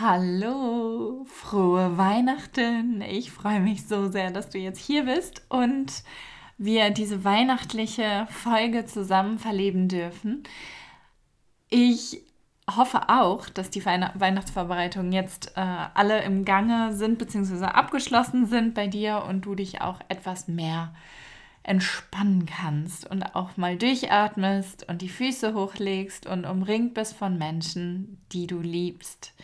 Hallo, frohe Weihnachten. Ich freue mich so sehr, dass du jetzt hier bist und wir diese weihnachtliche Folge zusammen verleben dürfen. Ich hoffe auch, dass die Weihnachtsvorbereitungen jetzt äh, alle im Gange sind bzw. abgeschlossen sind bei dir und du dich auch etwas mehr entspannen kannst und auch mal durchatmest und die Füße hochlegst und umringt bist von Menschen, die du liebst.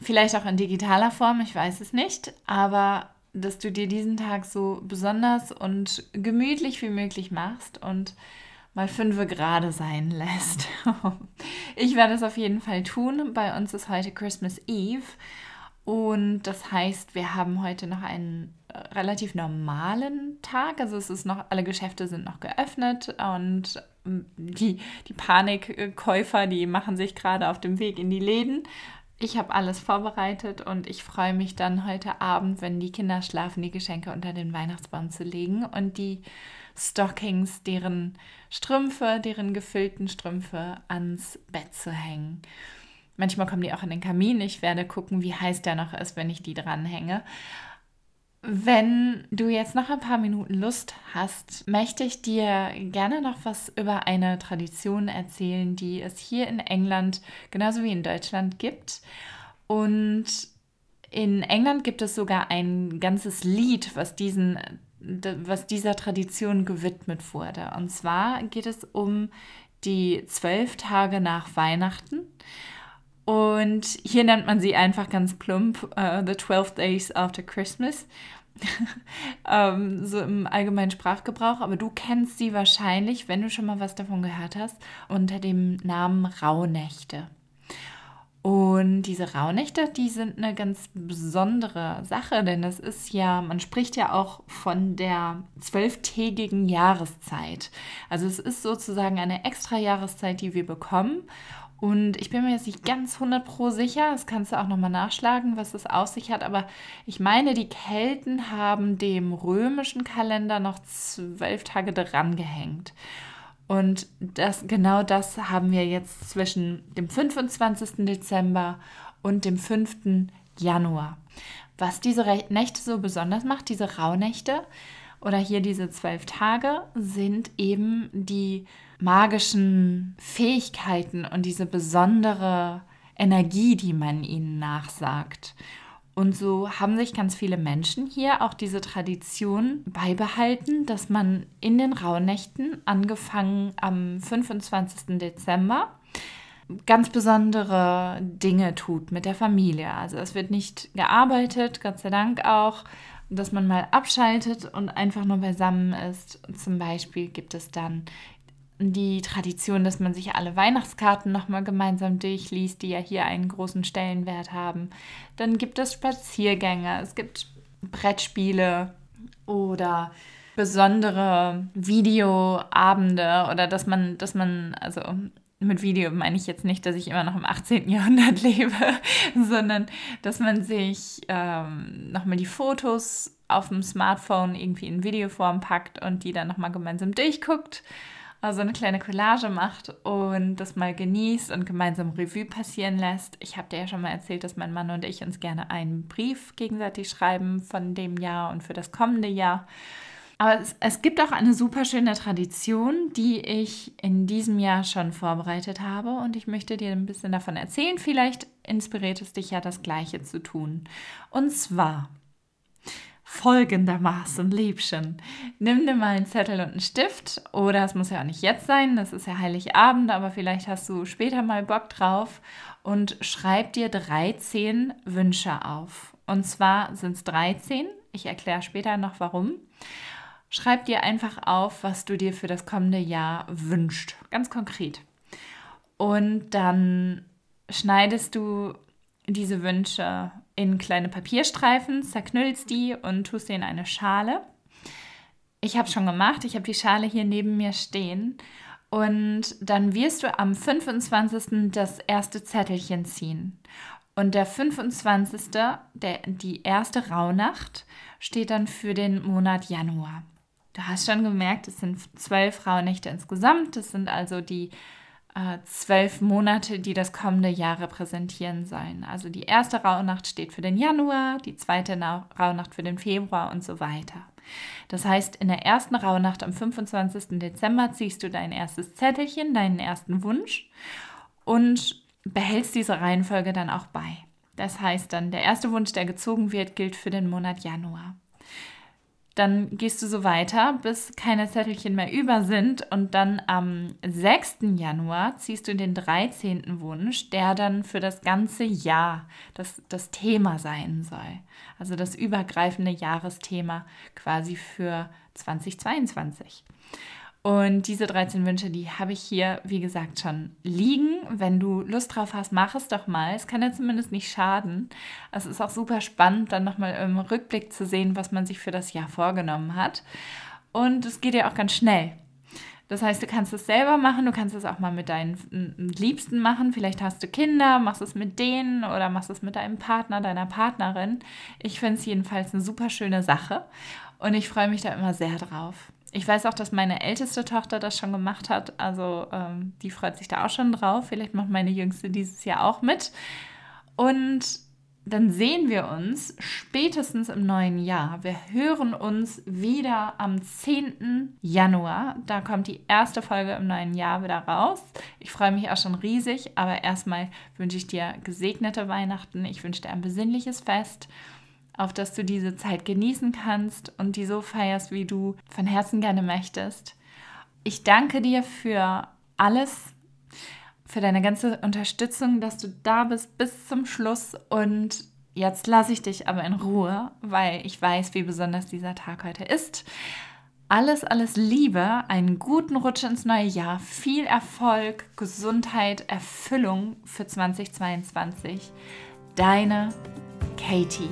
Vielleicht auch in digitaler Form, ich weiß es nicht, aber dass du dir diesen Tag so besonders und gemütlich wie möglich machst und mal fünf gerade sein lässt. ich werde es auf jeden Fall tun. Bei uns ist heute Christmas Eve und das heißt, wir haben heute noch einen äh, relativ normalen Tag. Also es ist noch, alle Geschäfte sind noch geöffnet und ähm, die, die Panikkäufer, die machen sich gerade auf dem Weg in die Läden. Ich habe alles vorbereitet und ich freue mich dann heute Abend, wenn die Kinder schlafen, die Geschenke unter den Weihnachtsbaum zu legen und die Stockings, deren Strümpfe, deren gefüllten Strümpfe ans Bett zu hängen. Manchmal kommen die auch in den Kamin. Ich werde gucken, wie heiß der noch ist, wenn ich die dranhänge. Wenn du jetzt noch ein paar Minuten Lust hast, möchte ich dir gerne noch was über eine Tradition erzählen, die es hier in England genauso wie in Deutschland gibt. Und in England gibt es sogar ein ganzes Lied, was, diesen, was dieser Tradition gewidmet wurde. Und zwar geht es um die zwölf Tage nach Weihnachten. Und hier nennt man sie einfach ganz plump uh, The 12 Days After Christmas. ähm, so im allgemeinen Sprachgebrauch, aber du kennst sie wahrscheinlich, wenn du schon mal was davon gehört hast, unter dem Namen Rauhnächte. Und diese Rauhnächte, die sind eine ganz besondere Sache, denn es ist ja, man spricht ja auch von der zwölftägigen Jahreszeit. Also es ist sozusagen eine extra Jahreszeit, die wir bekommen. Und ich bin mir jetzt nicht ganz 100 pro sicher, das kannst du auch nochmal nachschlagen, was das auf sich hat, aber ich meine, die Kelten haben dem römischen Kalender noch zwölf Tage dran gehängt. Und das, genau das haben wir jetzt zwischen dem 25. Dezember und dem 5. Januar. Was diese Nächte so besonders macht, diese Rauhnächte oder hier diese zwölf Tage, sind eben die magischen Fähigkeiten und diese besondere Energie, die man ihnen nachsagt. Und so haben sich ganz viele Menschen hier auch diese Tradition beibehalten, dass man in den Rauhnächten, angefangen am 25. Dezember, ganz besondere Dinge tut mit der Familie. Also es wird nicht gearbeitet, Gott sei Dank auch, dass man mal abschaltet und einfach nur beisammen ist. Zum Beispiel gibt es dann die Tradition, dass man sich alle Weihnachtskarten nochmal gemeinsam durchliest, die ja hier einen großen Stellenwert haben. Dann gibt es Spaziergänge, es gibt Brettspiele oder besondere Videoabende oder dass man, dass man, also mit Video meine ich jetzt nicht, dass ich immer noch im 18. Jahrhundert lebe, sondern dass man sich ähm, nochmal die Fotos auf dem Smartphone irgendwie in Videoform packt und die dann nochmal gemeinsam durchguckt so eine kleine Collage macht und das mal genießt und gemeinsam Revue passieren lässt. Ich habe dir ja schon mal erzählt, dass mein Mann und ich uns gerne einen Brief gegenseitig schreiben von dem Jahr und für das kommende Jahr. Aber es, es gibt auch eine super schöne Tradition, die ich in diesem Jahr schon vorbereitet habe und ich möchte dir ein bisschen davon erzählen. Vielleicht inspiriert es dich ja, das Gleiche zu tun. Und zwar folgendermaßen, Liebchen. Nimm dir mal einen Zettel und einen Stift oder es muss ja auch nicht jetzt sein, das ist ja Heiligabend, aber vielleicht hast du später mal Bock drauf und schreib dir 13 Wünsche auf. Und zwar sind es 13, ich erkläre später noch warum. Schreib dir einfach auf, was du dir für das kommende Jahr wünschst, ganz konkret. Und dann schneidest du diese Wünsche in kleine Papierstreifen, zerknüllst die und tust sie in eine Schale. Ich habe schon gemacht, ich habe die Schale hier neben mir stehen. Und dann wirst du am 25. das erste Zettelchen ziehen. Und der 25., der, die erste Rauhnacht, steht dann für den Monat Januar. Du hast schon gemerkt, es sind zwölf Rauhnächte insgesamt. Das sind also die äh, zwölf Monate, die das kommende Jahr repräsentieren sollen. Also die erste Rauhnacht steht für den Januar, die zweite Rauhnacht für den Februar und so weiter. Das heißt, in der ersten Rauhnacht am 25. Dezember ziehst du dein erstes Zettelchen, deinen ersten Wunsch und behältst diese Reihenfolge dann auch bei. Das heißt dann, der erste Wunsch, der gezogen wird, gilt für den Monat Januar. Dann gehst du so weiter, bis keine Zettelchen mehr über sind. Und dann am 6. Januar ziehst du den 13. Wunsch, der dann für das ganze Jahr das, das Thema sein soll. Also das übergreifende Jahresthema quasi für 2022. Und diese 13 Wünsche, die habe ich hier, wie gesagt, schon liegen. Wenn du Lust drauf hast, mach es doch mal. Es kann ja zumindest nicht schaden. Es ist auch super spannend, dann nochmal im Rückblick zu sehen, was man sich für das Jahr vorgenommen hat. Und es geht ja auch ganz schnell. Das heißt, du kannst es selber machen, du kannst es auch mal mit deinen Liebsten machen. Vielleicht hast du Kinder, machst es mit denen oder machst es mit deinem Partner, deiner Partnerin. Ich finde es jedenfalls eine super schöne Sache und ich freue mich da immer sehr drauf. Ich weiß auch, dass meine älteste Tochter das schon gemacht hat. Also ähm, die freut sich da auch schon drauf. Vielleicht macht meine jüngste dieses Jahr auch mit. Und dann sehen wir uns spätestens im neuen Jahr. Wir hören uns wieder am 10. Januar. Da kommt die erste Folge im neuen Jahr wieder raus. Ich freue mich auch schon riesig, aber erstmal wünsche ich dir gesegnete Weihnachten. Ich wünsche dir ein besinnliches Fest auf dass du diese Zeit genießen kannst und die so feierst, wie du von Herzen gerne möchtest. Ich danke dir für alles, für deine ganze Unterstützung, dass du da bist bis zum Schluss und jetzt lasse ich dich aber in Ruhe, weil ich weiß, wie besonders dieser Tag heute ist. Alles, alles Liebe, einen guten Rutsch ins neue Jahr, viel Erfolg, Gesundheit, Erfüllung für 2022. Deine Katie.